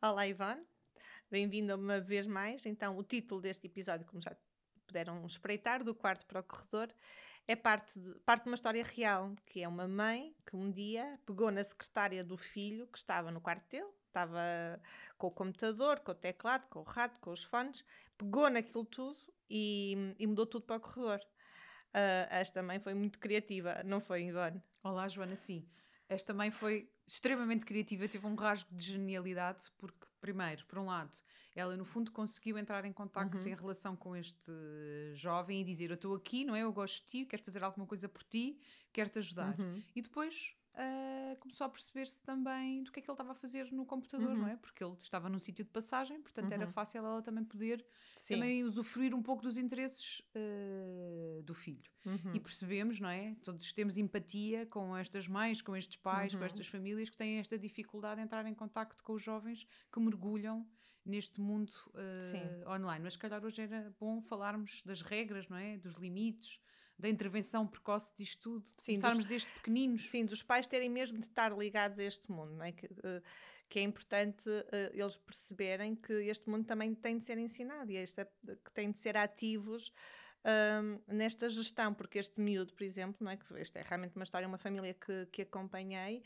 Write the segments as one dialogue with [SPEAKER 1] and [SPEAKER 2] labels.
[SPEAKER 1] Olá, Ivone. Bem-vinda uma vez mais. Então, o título deste episódio, como já puderam espreitar, do quarto para o corredor, é parte de, parte de uma história real, que é uma mãe que um dia pegou na secretária do filho que estava no quarto dele, estava com o computador, com o teclado, com o rato, com os fones, pegou naquilo tudo e, e mudou tudo para o corredor. Uh, esta mãe foi muito criativa, não foi, Ivone?
[SPEAKER 2] Olá, Joana, sim. Esta mãe foi extremamente criativa, teve um rasgo de genialidade, porque, primeiro, por um lado, ela no fundo conseguiu entrar em contacto uhum. em relação com este jovem e dizer: Eu estou aqui, não é? Eu gosto de ti, quero fazer alguma coisa por ti, quero-te ajudar. Uhum. E depois uh, começou a perceber-se também do que é que ele estava a fazer no computador, uhum. não é? Porque ele estava num sítio de passagem, portanto uhum. era fácil ela também poder Sim. também usufruir um pouco dos interesses uh, do filho. Uhum. E percebemos, não é? Todos temos empatia com estas mães, com estes pais, com uhum. estas famílias que têm esta dificuldade de entrar em contacto com os jovens que mergulham neste mundo uh, online. Mas se calhar hoje era bom falarmos das regras, não é? Dos limites, da intervenção precoce disto tudo. Sim, Começarmos dos, desde pequeninos.
[SPEAKER 1] Sim, dos pais terem mesmo de estar ligados a este mundo, não é? Que, uh, que é importante uh, eles perceberem que este mundo também tem de ser ensinado e este é, que tem de ser ativos um, nesta gestão, porque este miúdo, por exemplo, não é? que esta é realmente uma história, uma família que, que acompanhei,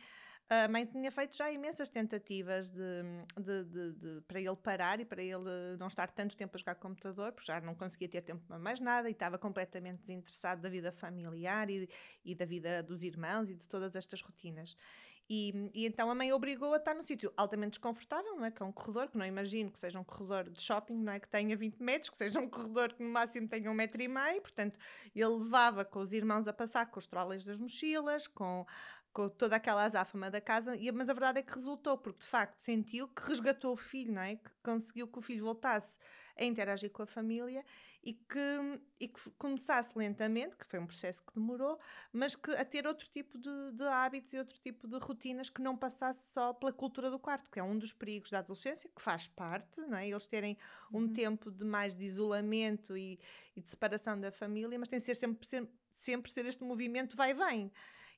[SPEAKER 1] a mãe tinha feito já imensas tentativas de, de, de, de, para ele parar e para ele não estar tanto tempo a jogar computador, porque já não conseguia ter tempo para mais nada e estava completamente desinteressado da vida familiar e, e da vida dos irmãos e de todas estas rotinas. E, e, então a mãe obrigou a estar num sítio altamente desconfortável, não é? Que é um corredor, que não imagino que seja um corredor de shopping, não é? Que tenha 20 metros, que seja um corredor que no máximo tenha um metro e meio. Portanto, ele levava com os irmãos a passar com os trolleys das mochilas, com com toda aquela azáfama da casa, e, mas a verdade é que resultou, porque de facto sentiu que resgatou o filho, não é? que conseguiu que o filho voltasse a interagir com a família e que, e que começasse lentamente, que foi um processo que demorou, mas que a ter outro tipo de, de hábitos e outro tipo de rotinas que não passasse só pela cultura do quarto, que é um dos perigos da adolescência, que faz parte, não é? eles terem um uhum. tempo de mais de isolamento e, e de separação da família, mas tem de ser sempre, sempre, sempre ser este movimento vai-vem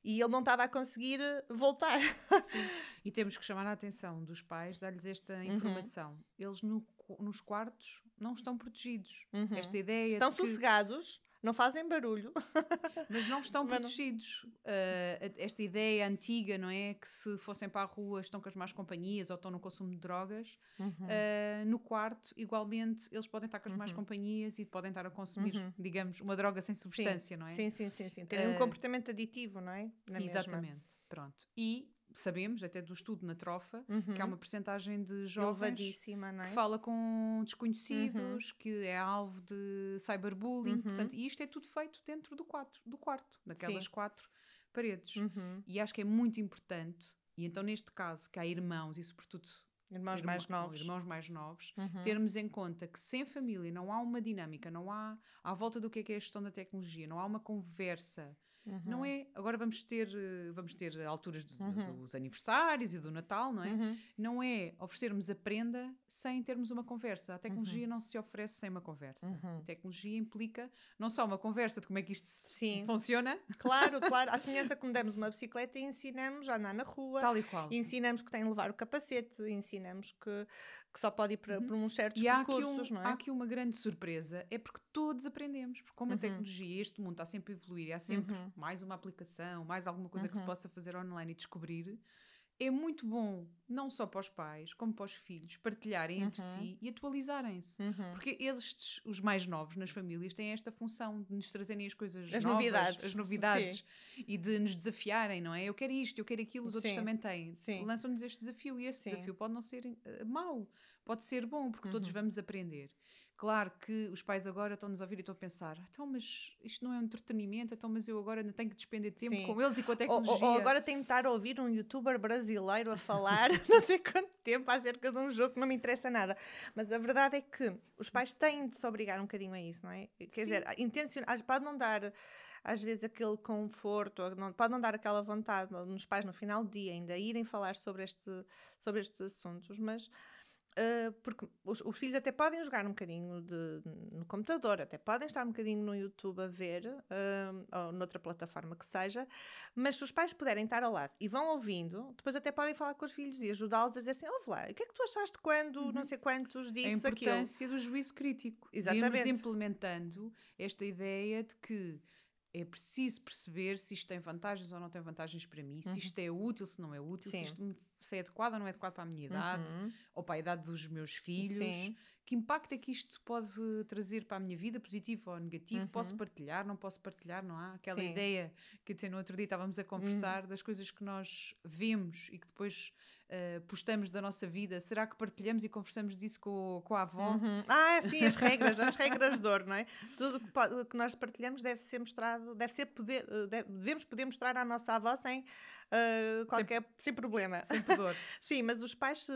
[SPEAKER 1] e ele não estava a conseguir eh, voltar.
[SPEAKER 2] Sim. E temos que chamar a atenção dos pais, dar-lhes esta uhum. informação. Uhum. Eles no, nos quartos não estão protegidos. Uhum. Esta ideia
[SPEAKER 1] estão sossegados não fazem barulho.
[SPEAKER 2] Mas não estão protegidos. Uh, esta ideia antiga, não é? Que se fossem para a rua estão com as más companhias ou estão no consumo de drogas. Uhum. Uh, no quarto, igualmente, eles podem estar com as uhum. más companhias e podem estar a consumir, uhum. digamos, uma droga sem substância,
[SPEAKER 1] sim.
[SPEAKER 2] não é?
[SPEAKER 1] Sim, sim, sim. sim. Terem uh, um comportamento aditivo, não é?
[SPEAKER 2] Na exatamente. Mesma. Pronto. E sabemos, até do estudo na trofa, uhum. que há uma percentagem de jovens
[SPEAKER 1] é?
[SPEAKER 2] que fala com desconhecidos, uhum. que é alvo de cyberbullying, uhum. portanto, e isto é tudo feito dentro do, quatro, do quarto, daquelas Sim. quatro paredes. Uhum. E acho que é muito importante, e então neste caso, que há irmãos e sobretudo
[SPEAKER 1] Irmãos Irmão, mais novos.
[SPEAKER 2] Irmãos mais novos. Uhum. Termos em conta que sem família não há uma dinâmica, não há à volta do que é, que é a gestão da tecnologia, não há uma conversa Uhum. Não é, agora vamos ter, eh, vamos ter alturas dos, uhum. dos aniversários e do Natal, não é? Uhum. Não é oferecermos a prenda sem termos uma conversa. A tecnologia uhum. não se oferece sem uma conversa. Uhum. A tecnologia implica não só uma conversa de como é que isto Sim. funciona.
[SPEAKER 1] Claro, claro. À semelhança como demos uma bicicleta e ensinamos a andar na rua.
[SPEAKER 2] Tal e qual.
[SPEAKER 1] Ensinamos que tem de levar o capacete, ensinamos que, que só pode ir para, uhum. para uns certos e percursos,
[SPEAKER 2] um,
[SPEAKER 1] não é?
[SPEAKER 2] Há aqui uma grande surpresa, é porque todos aprendemos, porque como uhum. a tecnologia, este mundo está sempre a evoluir, há sempre uhum. mais uma aplicação, mais alguma coisa que se uhum. possa fazer online e descobrir, é muito bom, não só para os pais, como para os filhos, partilharem uhum. entre si e atualizarem-se. Uhum. Porque eles, os mais novos nas famílias, têm esta função de nos trazerem as coisas as novas, novidades, as novidades e de nos desafiarem, não é? Eu quero isto, eu quero aquilo, os Sim. outros também têm. Lançam-nos este desafio e esse Sim. desafio pode não ser uh, mau, pode ser bom, porque uhum. todos vamos aprender. Claro que os pais agora estão-nos a ouvir e estão a pensar: então, mas isto não é um entretenimento, então, mas eu agora ainda tenho que despender tempo Sim. com eles e com a tecnologia.
[SPEAKER 1] Ou, ou agora tenho de estar a ouvir um youtuber brasileiro a falar não sei quanto tempo acerca de um jogo que não me interessa nada. Mas a verdade é que os pais têm de se obrigar um bocadinho a isso, não é? Quer Sim. dizer, intencionar, pode não dar às vezes aquele conforto, não, pode não dar aquela vontade nos pais no final do dia ainda irem falar sobre, este, sobre estes assuntos, mas Uh, porque os, os, filhos até podem jogar um bocadinho de, no computador, até podem estar um bocadinho no YouTube a ver, uh, ou noutra plataforma que seja, mas se os pais puderem estar ao lado e vão ouvindo, depois até podem falar com os filhos e ajudá-los a dizer assim: ouve lá, o que é que tu achaste quando uhum. não sei quantos disse
[SPEAKER 2] aquilo? A importância aquilo? do juízo crítico. Exatamente. Irmos implementando esta ideia de que é preciso perceber se isto tem vantagens ou não tem vantagens para mim, uhum. se isto é útil, se não é útil, Sim. se isto me, se é adequado ou não é adequado para a minha idade, uhum. ou para a idade dos meus filhos. Sim. Que impacto é que isto pode trazer para a minha vida, positivo ou negativo? Uhum. Posso partilhar, não posso partilhar, não há? Aquela Sim. ideia que até no outro dia estávamos a conversar uhum. das coisas que nós vemos e que depois uh, postamos da nossa vida, será que partilhamos e conversamos disso com, com a avó?
[SPEAKER 1] Uhum. Ah, sim, as regras, as regras de ouro, não é? Tudo que, que nós partilhamos deve ser mostrado, deve ser poder, eh, deve, devemos poder mostrar à nossa avó sem uh, qualquer, sem, sem, problema.
[SPEAKER 2] Sem pudor.
[SPEAKER 1] sim, mas os pais,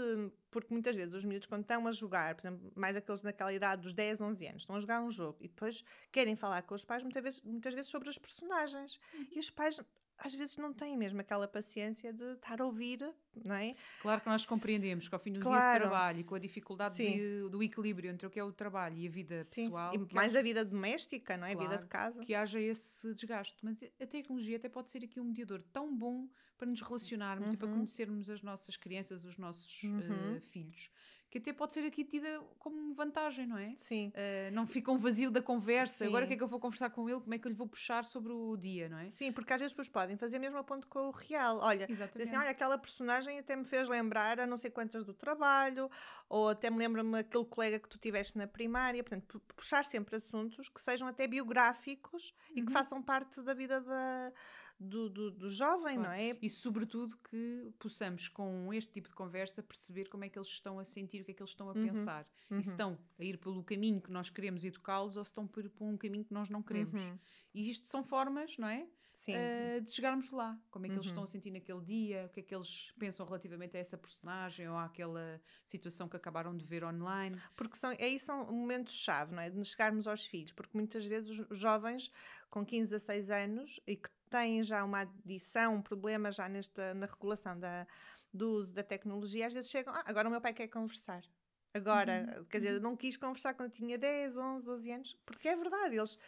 [SPEAKER 1] porque muitas vezes os miúdos quando estão a jogar, por exemplo, mais aqueles naquela idade dos 10, 11 anos, estão a jogar um jogo e depois querem falar com os pais muitas vezes, muitas vezes sobre os personagens. Uhum. E os pais às vezes não têm mesmo aquela paciência de estar a ouvir, não é?
[SPEAKER 2] Claro que nós compreendemos que ao fim do claro. dia de trabalho e com a dificuldade de, do equilíbrio entre o que é o trabalho e a vida Sim. pessoal.
[SPEAKER 1] E mais haja, a vida doméstica, não é? Claro, a vida de casa.
[SPEAKER 2] Que haja esse desgaste. Mas a tecnologia até pode ser aqui um mediador tão bom para nos relacionarmos uhum. e para uhum. conhecermos as nossas crianças, os nossos uhum. uh, filhos que até pode ser aqui tida como vantagem, não é?
[SPEAKER 1] Sim.
[SPEAKER 2] Uh, não fica um vazio da conversa. Sim. Agora o que é que eu vou conversar com ele? Como é que eu lhe vou puxar sobre o dia, não é?
[SPEAKER 1] Sim, porque às vezes depois podem fazer mesmo a ponto com o real. Olha, assim, olha, aquela personagem até me fez lembrar a não sei quantas do trabalho, ou até me lembra-me aquele colega que tu tiveste na primária. Portanto, puxar sempre assuntos que sejam até biográficos uhum. e que uhum. façam parte da vida da do, do, do jovem, claro. não é?
[SPEAKER 2] E sobretudo que possamos, com este tipo de conversa, perceber como é que eles estão a sentir, o que é que eles estão a uhum. pensar. Uhum. E se estão a ir pelo caminho que nós queremos educá-los ou se estão por, por um caminho que nós não queremos. Uhum. E isto são formas, não é? Uh, de chegarmos lá. Como é que eles estão a uhum. sentir naquele dia, o que é que eles pensam relativamente a essa personagem ou àquela situação que acabaram de ver online.
[SPEAKER 1] Porque são, aí são momentos-chave, não é? De chegarmos aos filhos, porque muitas vezes os jovens com 15 a 6 anos e que têm já uma adição, um problema já nesta, na regulação da, do uso da tecnologia, às vezes chegam, ah, agora o meu pai quer conversar. Agora, uhum. quer dizer, uhum. não quis conversar quando eu tinha 10, 11, 12 anos, porque é verdade, eles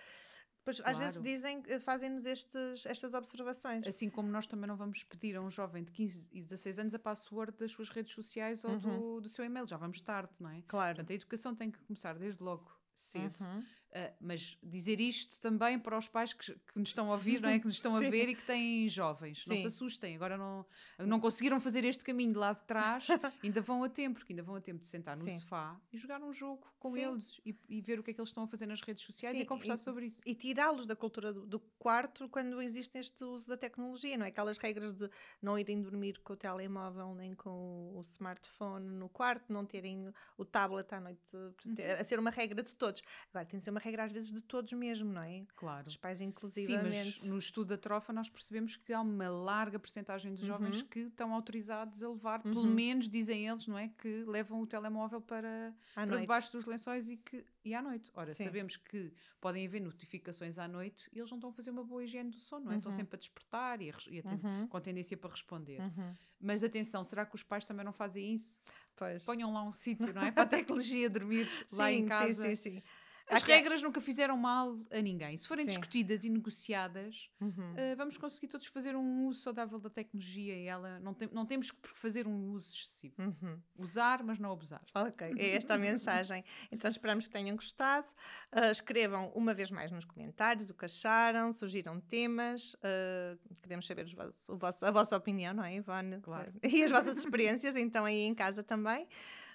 [SPEAKER 1] Pois, claro. Às vezes dizem, fazem-nos estas observações.
[SPEAKER 2] Assim como nós também não vamos pedir a um jovem de 15 e 16 anos a password das suas redes sociais ou uhum. do, do seu e-mail, já vamos tarde, não é?
[SPEAKER 1] Claro.
[SPEAKER 2] Portanto, a educação tem que começar desde logo cedo. Uhum. Uh, mas dizer isto também para os pais que, que nos estão a ouvir, não é? que nos estão a ver e que têm jovens. Sim. Não se assustem, agora não, não conseguiram fazer este caminho de lá de trás, ainda vão a tempo, porque ainda vão a tempo de sentar no Sim. sofá e jogar um jogo com Sim. eles e, e, ver o que é que eles estão a fazer nas redes sociais e conversar e, sobre isso.
[SPEAKER 1] E tirá-los da cultura do, do, quarto quando existe este uso da tecnologia, não é? Aquelas regras de não irem dormir com o telemóvel nem com o smartphone no quarto, não terem o tablet à noite, uhum. a ser uma regra de todos. Agora tem de ser uma regra às vezes de todos mesmo, não é?
[SPEAKER 2] Claro.
[SPEAKER 1] Dos pais inclusivamente.
[SPEAKER 2] Sim, mas no estudo da trofa nós percebemos que há uma larga porcentagem de jovens uhum. que estão autorizados a levar, uhum. pelo menos dizem eles, não é? Que levam o telemóvel para, para debaixo dos lençóis e, que, e à noite. Ora, Sim. sabemos que podem haver notificações à noite e eles não estão a fazer uma boa higiene do sono, não é? Uhum. Estão sempre a despertar e a, e a ter, uhum. com tendência para responder. Uhum. Mas atenção, será que os pais também não fazem isso?
[SPEAKER 1] Pois.
[SPEAKER 2] Ponham lá um sítio, não é? Para a tecnologia dormir lá
[SPEAKER 1] sim,
[SPEAKER 2] em casa.
[SPEAKER 1] Sim, sim, sim.
[SPEAKER 2] As regras nunca fizeram mal a ninguém. Se forem Sim. discutidas e negociadas, uhum. uh, vamos conseguir todos fazer um uso saudável da tecnologia e ela não, tem, não temos que fazer um uso excessivo. Uhum. Usar, mas não abusar.
[SPEAKER 1] Ok, é esta a mensagem. Então esperamos que tenham gostado. Uh, escrevam uma vez mais nos comentários o que acharam, surgiram temas. Uh, queremos saber os vossos, a vossa opinião, não é, Ivone?
[SPEAKER 2] Claro.
[SPEAKER 1] E as vossas experiências, então, aí em casa também.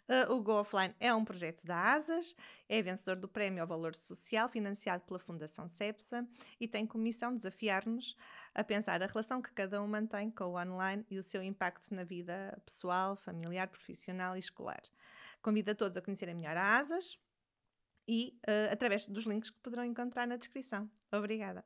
[SPEAKER 1] Uh, o Go Offline é um projeto da ASAS, é vencedor do Prémio ao Valor Social, financiado pela Fundação CEPSA, e tem como missão desafiar-nos a pensar a relação que cada um mantém com o online e o seu impacto na vida pessoal, familiar, profissional e escolar. Convido a todos a conhecerem melhor a ASAS e uh, através dos links que poderão encontrar na descrição. Obrigada.